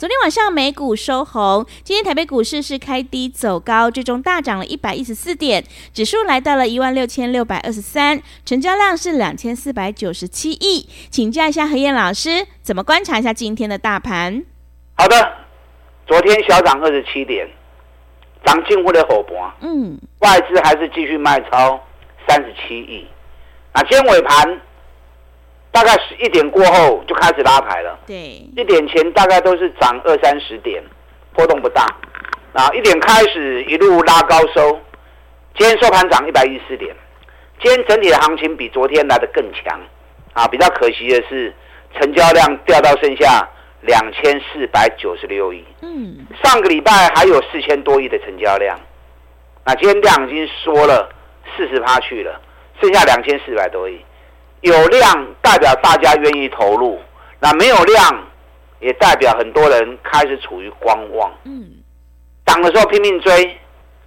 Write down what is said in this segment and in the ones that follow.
昨天晚上美股收红，今天台北股市是开低走高，最终大涨了一百一十四点，指数来到了一万六千六百二十三，成交量是两千四百九十七亿。请教一下何燕老师，怎么观察一下今天的大盘？好的，昨天小涨二十七点，涨近乎的火盘，嗯，外资还是继续卖超三十七亿。那今天尾盘。大概十一点过后就开始拉抬了，对，一点前大概都是涨二三十点，波动不大。啊，一点开始一路拉高收，今天收盘涨一百一十四点。今天整体的行情比昨天来的更强，啊，比较可惜的是成交量掉到剩下两千四百九十六亿。嗯，上个礼拜还有四千多亿的成交量，那今天量已经缩了四十趴去了，剩下两千四百多亿。有量代表大家愿意投入，那没有量也代表很多人开始处于观望。嗯，涨的时候拼命追，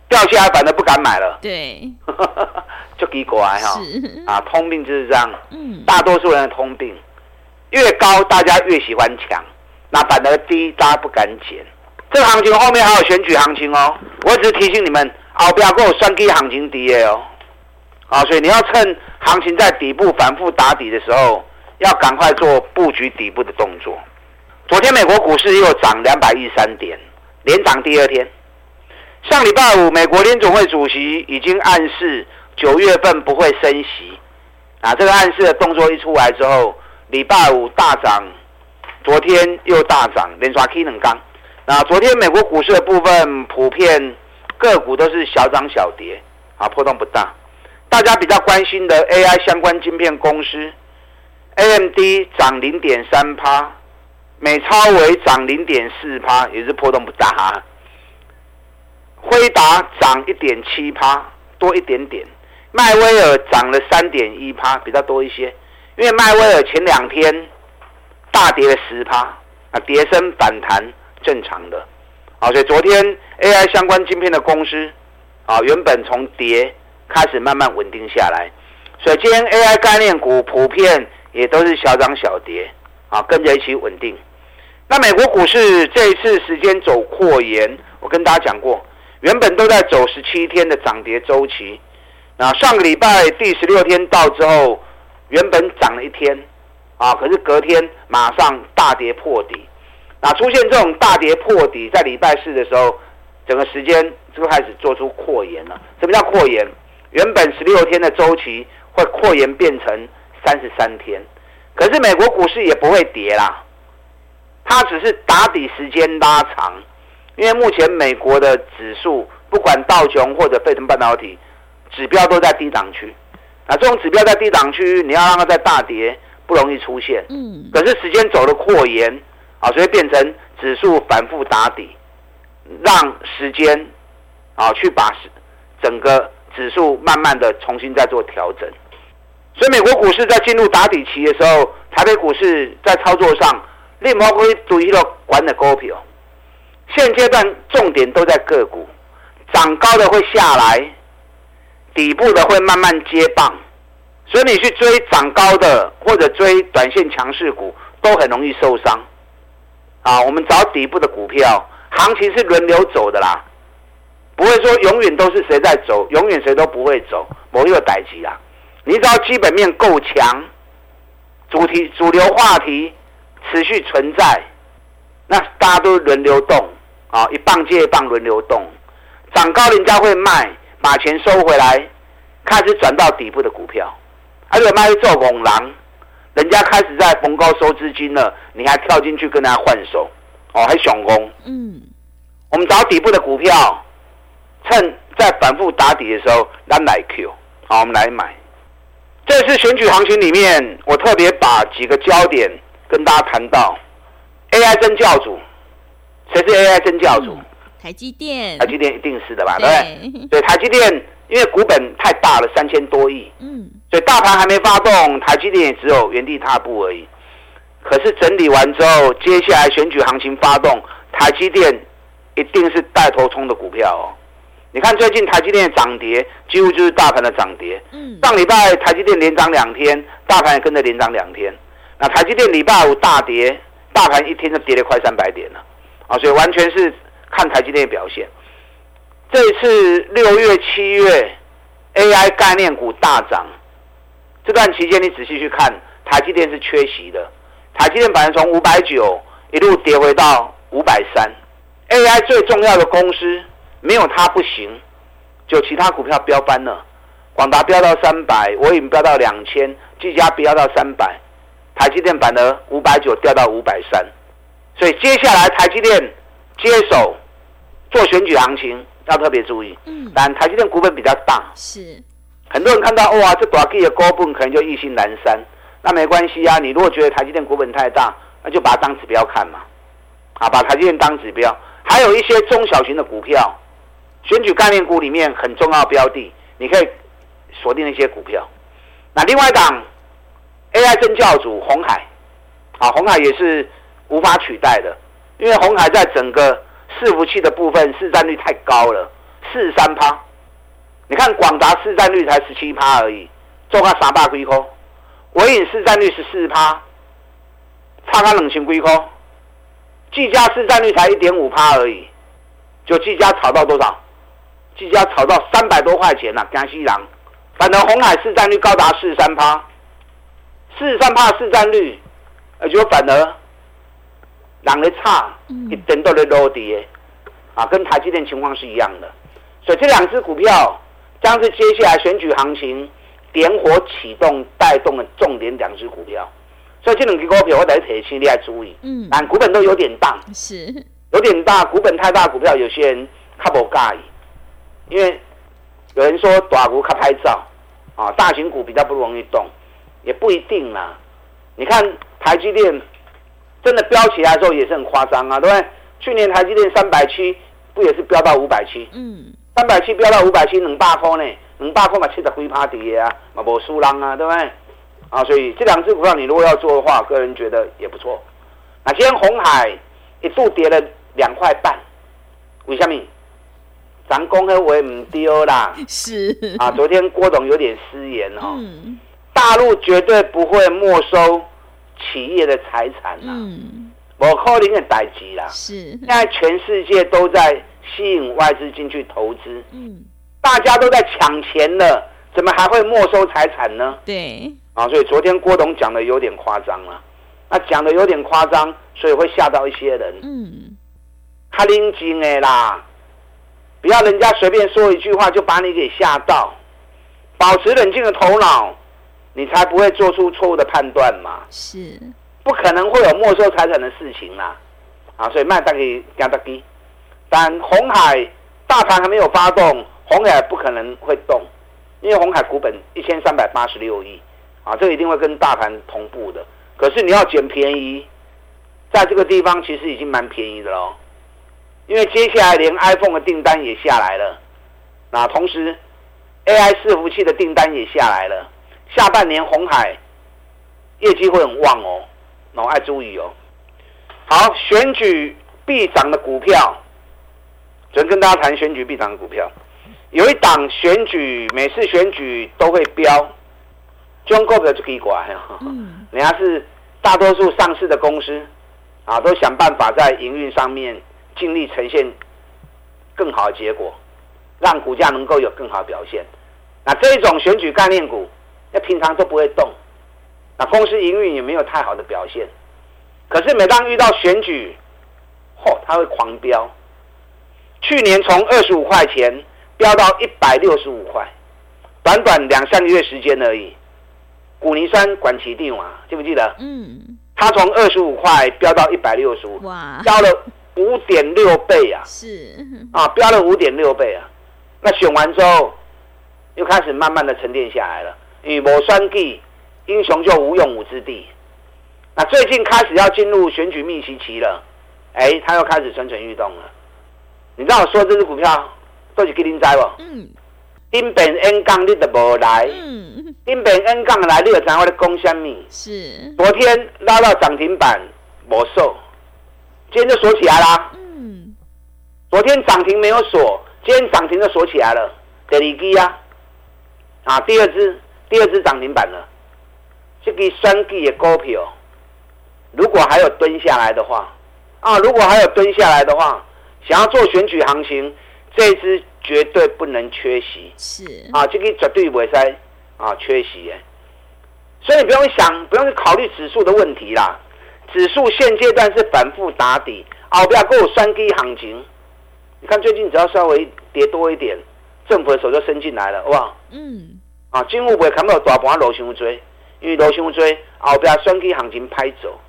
掉下来反而不敢买了。对，就给过来哈。啊，通病就是这样。嗯，大多数人的通病，越高大家越喜欢抢，那反而低大家不敢捡。这个行情后面还有选举行情哦，我只是提醒你们，后不要跟我算低行情低的哦。啊，所以你要趁行情在底部反复打底的时候，要赶快做布局底部的动作。昨天美国股市又涨两百一十三点，连涨第二天。上礼拜五，美国联总会主席已经暗示九月份不会升息。啊，这个暗示的动作一出来之后，礼拜五大涨，昨天又大涨，连刷 K 两根。那昨天美国股市的部分，普遍个股都是小涨小跌，啊，波动不大。大家比较关心的 AI 相关晶片公司，AMD 涨零点三趴，美超微涨零点四趴，也是波动不大哈。辉达涨一点七趴，多一点点。迈威尔涨了三点一趴，比较多一些。因为迈威尔前两天大跌了十趴，啊，跌升反弹正常的。啊，所以昨天 AI 相关晶片的公司，啊，原本从跌。开始慢慢稳定下来，所以今天 AI 概念股普遍也都是小涨小跌，啊，跟着一起稳定。那美国股市这一次时间走扩延，我跟大家讲过，原本都在走十七天的涨跌周期，那上个礼拜第十六天到之后，原本涨了一天，啊，可是隔天马上大跌破底，那出现这种大跌破底，在礼拜四的时候，整个时间就开始做出扩延了。什么叫扩延？原本十六天的周期会扩延变成三十三天，可是美国股市也不会跌啦，它只是打底时间拉长，因为目前美国的指数不管道琼或者费城半导体指标都在低档区，啊这种指标在低档区，你要让它在大跌不容易出现，嗯，可是时间走了扩延啊，所以变成指数反复打底，让时间啊去把整个。指数慢慢的重新再做调整，所以美国股市在进入打底期的时候，台北股市在操作上，另外会注意到管的股票。现阶段重点都在个股，涨高的会下来，底部的会慢慢接棒，所以你去追涨高的或者追短线强势股，都很容易受伤。啊，我们找底部的股票，行情是轮流走的啦。不会说永远都是谁在走，永远谁都不会走，某一个代级啊。你只要基本面够强，主题主流话题持续存在，那大家都轮流动啊，一棒接一棒轮流动，涨高人家会卖，把钱收回来，开始转到底部的股票。而且卖做拱狼，人家开始在逢高收资金了，你还跳进去跟人家换手，哦，还熊攻。嗯，我们找底部的股票。趁在反复打底的时候，咱来 Q，好，我们来买。这次选举行情里面，我特别把几个焦点跟大家谈到：AI 真教主，谁是 AI 真教主？嗯、台积电。台积电一定是的吧？对不对？对，台积电因为股本太大了，三千多亿，嗯，所以大盘还没发动，台积电也只有原地踏步而已。可是整理完之后，接下来选举行情发动，台积电一定是带头冲的股票哦。你看最近台积电的涨跌，几乎就是大盘的涨跌。嗯。上礼拜台积电连涨两天，大盘也跟着连涨两天。那台积电礼拜五大跌，大盘一天就跌了快三百点了。啊，所以完全是看台积电的表现。这一次六月、七月 AI 概念股大涨，这段期间你仔细去看，台积电是缺席的。台积电反而从五百九一路跌回到五百三，AI 最重要的公司没有它不行，就其他股票飙翻了，广达飙到三百，我已经飙到两千，技嘉飙到三百，台积电反而五百九掉到五百三，所以接下来台积电接手做选举行情要特别注意，嗯，但台积电股本比较大，是，很多人看到哇，这短 K 的高本可能就意兴阑珊。那没关系啊，你如果觉得台积电股本太大，那就把它当指标看嘛，啊，把台积电当指标。还有一些中小型的股票，选举概念股里面很重要的标的，你可以锁定一些股票。那另外一档 AI 真教主红海，啊，红海也是无法取代的，因为红海在整个伺服器的部分市占率太高了，四三趴。你看广达市占率才十七趴而已，做个三百几块。纬颖市占率十四趴，差他冷清龟壳，技嘉市占率才一点五趴而已，就技嘉炒到多少？技嘉炒到三百多块钱呐、啊，江西人。反正红海市占率高达四十三趴，四十三趴市占率，而且反而，人的差一点都在落跌，啊，跟台积电情况是一样的。所以这两只股票将是接下来选举行情。点火启动带动的重点两只股票，所以这两只股票我在提醒你要注意。嗯，但股本都有点大，是有点大，股本太大股票，有些人他不介意，因为有人说大股靠拍照啊，大型股比较不容易动，也不一定啦。你看台积电真的飙起来的时候也是很夸张啊，对不对？去年台积电三百七不也是飙到五百七？嗯，三百七飙到五百七，能百块呢。能百块嘛，七十几趴跌啊，嘛无输人啊，对不对？啊，所以这两只股票你如果要做的话，个人觉得也不错。那今天红海一度跌了两块半，为什么？咱讲的话唔丢啦。是啊，昨天郭董有点失言哦。嗯。大陆绝对不会没收企业的财产啦。嗯。我可能的代志啦。是。现在全世界都在吸引外资进去投资。嗯。大家都在抢钱了，怎么还会没收财产呢？对，啊，所以昨天郭董讲的有点夸张了，那讲的有点夸张，所以会吓到一些人。嗯，他拎金的啦，不要人家随便说一句话就把你给吓到，保持冷静的头脑，你才不会做出错误的判断嘛。是，不可能会有没收财产的事情啦。啊，所以卖大给加大低，但红海大盘还没有发动。红海不可能会动，因为红海股本一千三百八十六亿，啊，这个一定会跟大盘同步的。可是你要捡便宜，在这个地方其实已经蛮便宜的喽，因为接下来连 iPhone 的订单也下来了，那同时 AI 伺服器的订单也下来了，下半年红海业绩会很旺哦，那我爱注意哦。好，选举必涨的股票，昨天跟大家谈选举必涨的股票。有一档选举，每次选举都会飙，中国的就可以管。嗯，人家是大多数上市的公司，啊，都想办法在营运上面尽力呈现更好的结果，让股价能够有更好的表现。那这种选举概念股，那平常都不会动，那公司营运也没有太好的表现。可是每当遇到选举，嚯，它会狂飙。去年从二十五块钱。飙到一百六十五块，短短两三个月时间而已。古尼山管其定啊，记不记得？嗯。它从二十五块飙到一百六十五，哇，飙了五点六倍啊！是啊，飙了五点六倍啊！那选完之后，又开始慢慢的沉淀下来了。与某双地英雄就无用武之地。那最近开始要进入选举密集期了，哎，他又开始蠢蠢欲动了。你知道我说这支股票都是给您摘不？嗯。丁本 N 杠你都无来。嗯。丁本 N 杠来，你有知我的讲什么？是。昨天拉到涨停板，没收，今天就锁起来啦。嗯。昨天涨停没有锁，今天涨停就锁起来了。第二支啊，啊，第二只。第二只涨停板了，这个双 G 的股票，如果还有蹲下来的话，啊，如果还有蹲下来的话，想要做选举行情，这一支绝对不能缺席。是啊，这个绝对不会在啊缺席哎。所以你不用想，不用去考虑指数的问题啦。指数现阶段是反复打底，啊，不要跟我双 G 行情。你看最近只要稍微跌多一点，政府的手就伸进来了，好不好？嗯。啊，政府不会看到大盘落伤追，因为落伤追后边选举行情拍走。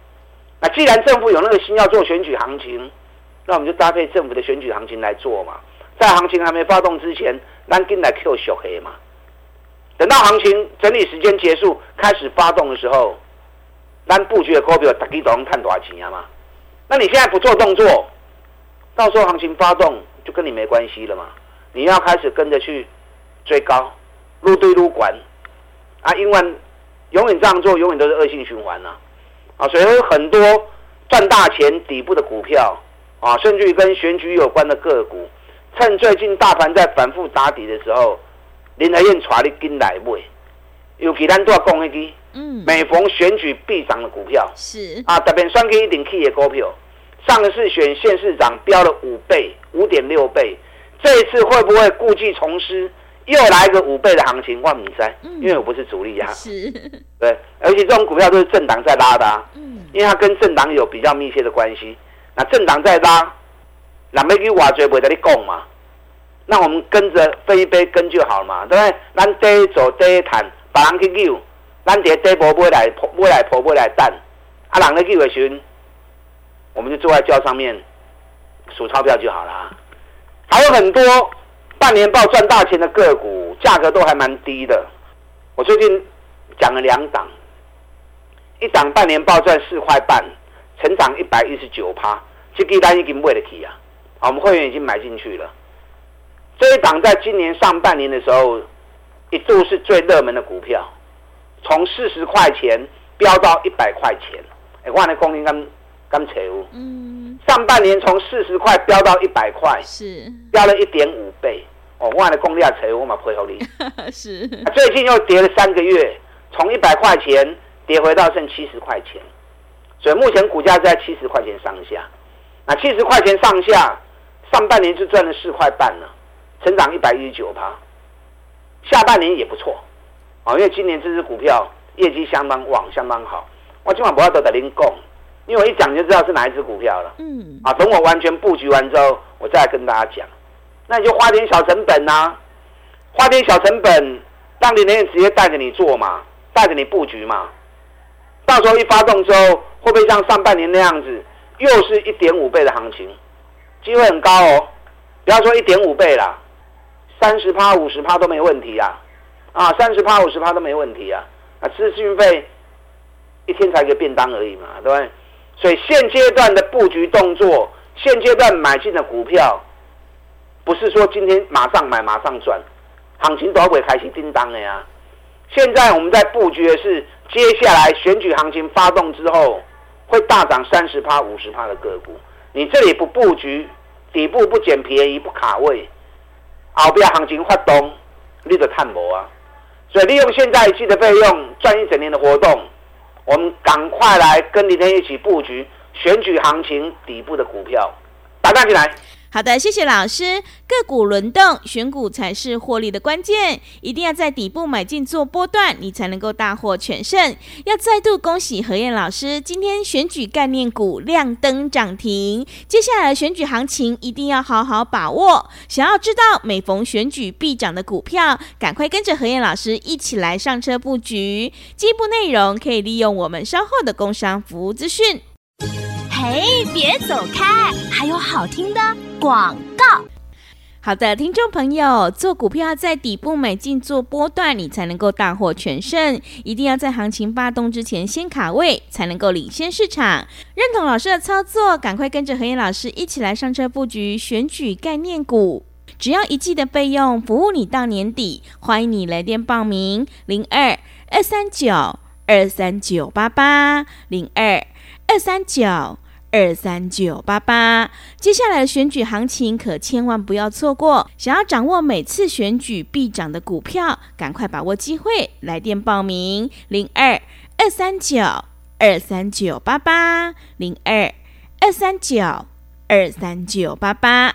那既然政府有那个心要做选举行情，那我们就搭配政府的选举行情来做嘛。在行情还没发动之前，咱进来 Q 小黑嘛。等到行情整理时间结束，开始发动的时候，咱布局的股票大家都能赚多少钱嘛？那你现在不做动作，到时候行情发动就跟你没关系了嘛。你要开始跟着去追高。入堆入管啊，因为永远这样做，永远都是恶性循环呐，啊，所以有很多赚大钱底部的股票啊，甚至于跟选举有关的个股，趁最近大盘在反复打底的时候，林和彦带你进来买，尤其咱都要讲一句，嗯，每逢选举必涨的股票是啊，特别双 K 一顶 K 的股票，上次选县市长飙了五倍，五点六倍，这一次会不会故技重施？又来个五倍的行情，万米三，因为我不是主力啊。是，对，而且这种股票都是政党在拉的啊。嗯，因为它跟政党有比较密切的关系。那政党在拉，那没给挖掘不会在你供嘛？那我们跟着分一杯羹就好了嘛，对不对？咱低走低谈，把人去救，咱跌低波波来波来波波来蛋，啊，人咧救的时候，我们就坐在轿上面数钞票就好了。还有很多。半年报赚大钱的个股价格都还蛮低的，我最近讲了两档，一档半年报赚四块半，成长一百一十九趴，这个单已经买得起啊，我们会员已经买进去了。这一档在今年上半年的时候，一度是最热门的股票，从四十块钱飙到一百块钱，哎，我的供应刚刚财务，嗯，上半年从四十块飙到一百块，是飙了一点五倍。哦，我的功力要扯，我嘛配合你。是。最近又跌了三个月，从一百块钱跌回到剩七十块钱，所以目前股价在七十块钱上下。那七十块钱上下，上半年就赚了四块半了，成长一百一十九趴。下半年也不错，啊，因为今年这支股票业绩相当旺，相当好。我今晚不要都在您供，因为我一讲就知道是哪一只股票了。嗯。啊，等我完全布局完之后，我再来跟大家讲。那你就花点小成本呐、啊，花点小成本，让你那人直接带着你做嘛，带着你布局嘛。到时候一发动之后，会不会像上半年那样子，又是一点五倍的行情？机会很高哦。不要说一点五倍啦，三十趴、五十趴都没问题啊！啊，三十趴、五十趴都没问题啊！啊，资讯费一天才一个便当而已嘛，对不对？所以现阶段的布局动作，现阶段买进的股票。不是说今天马上买马上赚，行情都会开始叮当的呀。现在我们在布局的是接下来选举行情发动之后会大涨三十趴、五十趴的个股。你这里不布局，底部不捡便宜不卡位，后边行情发动你就探薄啊。所以利用现在季的费用赚一整年的活动，我们赶快来跟林天一起布局选举行情底部的股票，打单进来。好的，谢谢老师。个股轮动，选股才是获利的关键，一定要在底部买进做波段，你才能够大获全胜。要再度恭喜何燕老师，今天选举概念股亮灯涨停。接下来选举行情一定要好好把握。想要知道每逢选举必涨的股票，赶快跟着何燕老师一起来上车布局。进一步内容可以利用我们稍后的工商服务资讯。嘿，别走开，还有好听的广告。好的，听众朋友，做股票要在底部买进做波段，你才能够大获全胜。一定要在行情发动之前先卡位，才能够领先市场。认同老师的操作，赶快跟着和彦老师一起来上车布局选举概念股。只要一季的费用，服务你到年底。欢迎你来电报名：零二二三九二三九八八零二二三九。二三九八八，接下来的选举行情可千万不要错过。想要掌握每次选举必涨的股票，赶快把握机会，来电报名零二二三九二三九八八零二二三九二三九八八。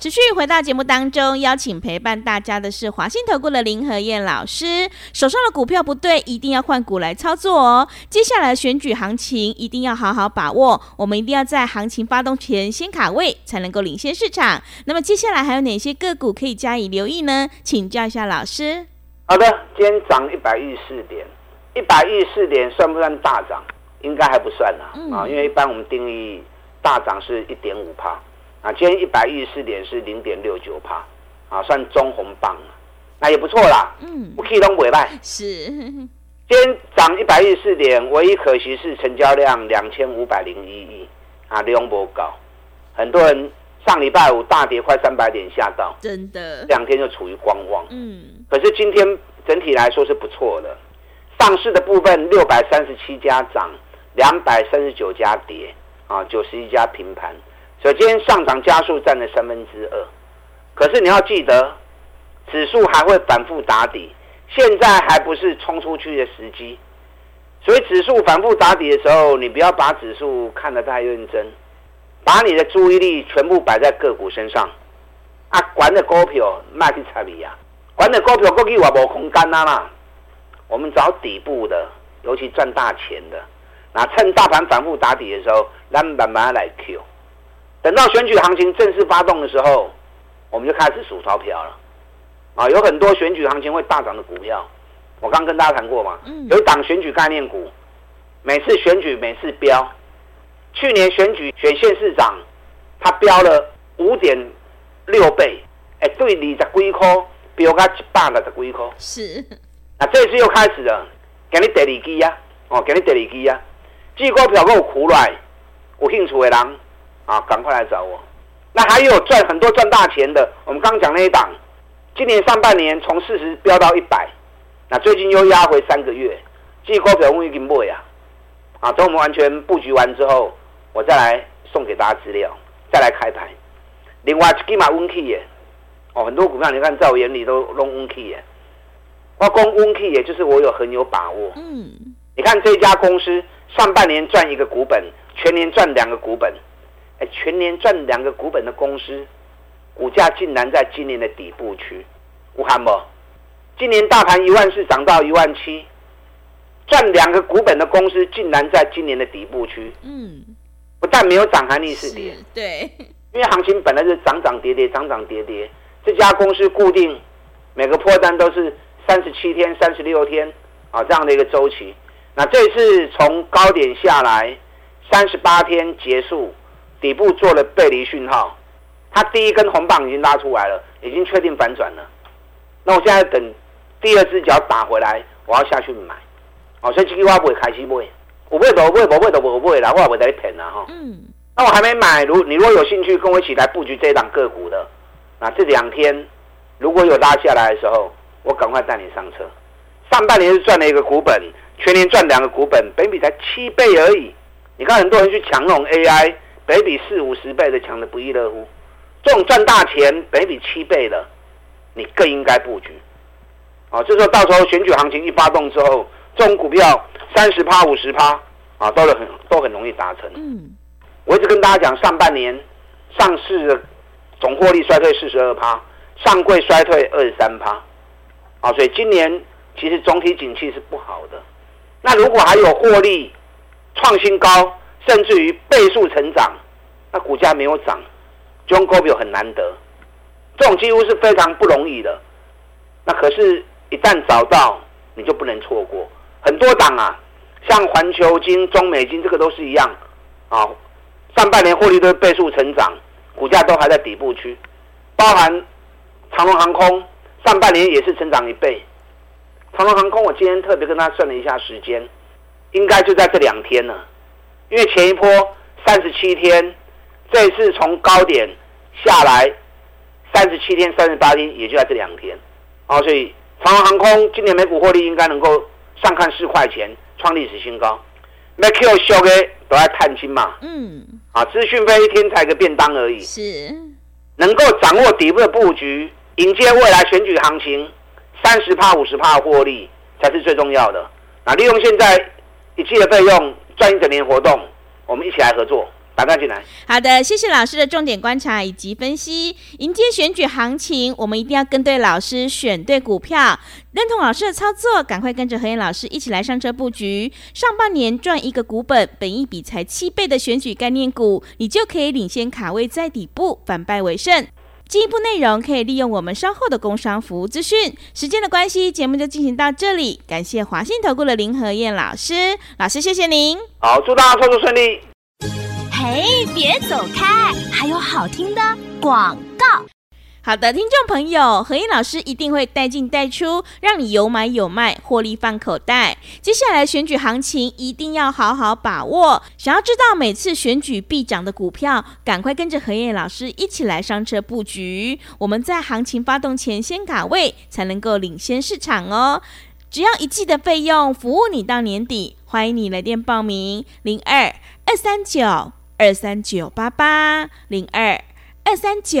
持续回到节目当中，邀请陪伴大家的是华信投顾的林和燕老师。手上的股票不对，一定要换股来操作哦。接下来选举行情一定要好好把握，我们一定要在行情发动前先卡位，才能够领先市场。那么接下来还有哪些个股可以加以留意呢？请教一下老师。好的，今天涨一百一十四点，一百一十四点算不算大涨？应该还不算啊，嗯、啊，因为一般我们定义大涨是一点五趴。啊，今天一百一十四点是零点六九帕，啊，算中红棒，那也不错啦。嗯，我可以当尾拜。是，今天涨一百一十四点，唯一可惜是成交量两千五百零一亿，啊，量不高。很多人上礼拜五大跌快三百点吓到，真的，两天就处于观望。嗯，可是今天整体来说是不错的，上市的部分六百三十七家涨，两百三十九家跌，啊，九十一家平盘。所以今天上涨加速占了三分之二，可是你要记得，指数还会反复打底，现在还不是冲出去的时机。所以指数反复打底的时候，你不要把指数看得太认真，把你的注意力全部摆在个股身上。啊，管的股票卖去彩礼呀，管的股票过去我无空间啦啦。我们找底部的，尤其赚大钱的，那趁大盘反复打底的时候，咱慢慢来 Q。等到选举行情正式发动的时候，我们就开始数钞票了。啊，有很多选举行情会大涨的股票，我刚跟大家谈过嘛。有一档选举概念股，每次选举每次飙。去年选举选县市长，它飙了五点六倍，哎，对，二十几块飙到一百六十几块。是。那这次又开始了，给你第二支呀，哦，给你第二支呀。这股票够苦来，有兴趣的人。啊，赶快来找我！那还有赚很多赚大钱的，我们刚讲那一档，今年上半年从四十飙到一百，那最近又压回三个月，这股票我已经卖啊！啊，等我们完全布局完之后，我再来送给大家资料，再来开牌。另外一支嘛温气耶，哦，很多股票你看在我眼里都拢温气耶，我讲温气也就是我有很有把握。嗯，你看这家公司上半年赚一个股本，全年赚两个股本。全年赚两个股本的公司，股价竟然在今年的底部区，武汉不？今年大盘一万四涨到一万七，赚两个股本的公司竟然在今年的底部区。嗯，不但没有涨，还逆势跌。对，因为行情本来是涨涨跌跌，涨涨跌跌。这家公司固定每个破单都是三十七天、三十六天啊这样的一个周期。那这次从高点下来三十八天结束。底部做了背离讯号，它第一根红棒已经拉出来了，已经确定反转了。那我现在等第二只脚打回来，我要下去买。哦，所以这句话不会开始买，我不会都不会，不会都不会啦，我也不会在骗啦哈。嗯。那我还没买，如你如果有兴趣跟我一起来布局这一档个股的，那这两天如果有拉下来的时候，我赶快带你上车。上半年是赚了一个股本，全年赚两个股本，本比才七倍而已。你看很多人去抢那种 AI。北比四五十倍的强的不亦乐乎，这种赚大钱，北比七倍的，你更应该布局。啊，就说到时候选举行情一发动之后，这种股票三十趴、五十趴啊，都很都很容易达成。嗯，我一直跟大家讲，上半年上市的总获利衰退四十二趴，上柜衰退二十三趴，啊，所以今年其实总体景气是不好的。那如果还有获利创新高，甚至于倍数成长，那股价没有涨，这种股票很难得，这种几乎是非常不容易的。那可是，一旦找到，你就不能错过。很多档啊，像环球金、中美金，这个都是一样啊。上半年获利都倍数成长，股价都还在底部区，包含长隆航空，上半年也是成长一倍。长隆航空，我今天特别跟他算了一下时间，应该就在这两天了，因为前一波三十七天，这一次从高点下来三十七天、三十八天，也就在这两天。哦，所以长荣航空今年每股获利应该能够上看四块钱，创历史新高。没 Q 修的都在探亲嘛，嗯，啊，资讯费一天才个便当而已，是能够掌握底部的布局，迎接未来选举行情，三十帕、五十趴的获利才是最重要的。那利用现在一季的费用赚一整年活动，我们一起来合作。打断进来。好的，谢谢老师的重点观察以及分析。迎接选举行情，我们一定要跟对老师，选对股票，认同老师的操作，赶快跟着何燕老师一起来上车布局。上半年赚一个股本，本一比才七倍的选举概念股，你就可以领先卡位在底部，反败为胜。进一步内容可以利用我们稍后的工商服务资讯。时间的关系，节目就进行到这里。感谢华信投顾的林和燕老师，老师谢谢您。好，祝大家操作顺利。嘿，别走开！还有好听的广告。好的，听众朋友，和彦老师一定会带进带出，让你有买有卖，获利放口袋。接下来选举行情一定要好好把握。想要知道每次选举必涨的股票，赶快跟着和彦老师一起来上车布局。我们在行情发动前先卡位，才能够领先市场哦。只要一季的费用，服务你到年底。欢迎你来电报名：零二二三九。二三九八八零二二三九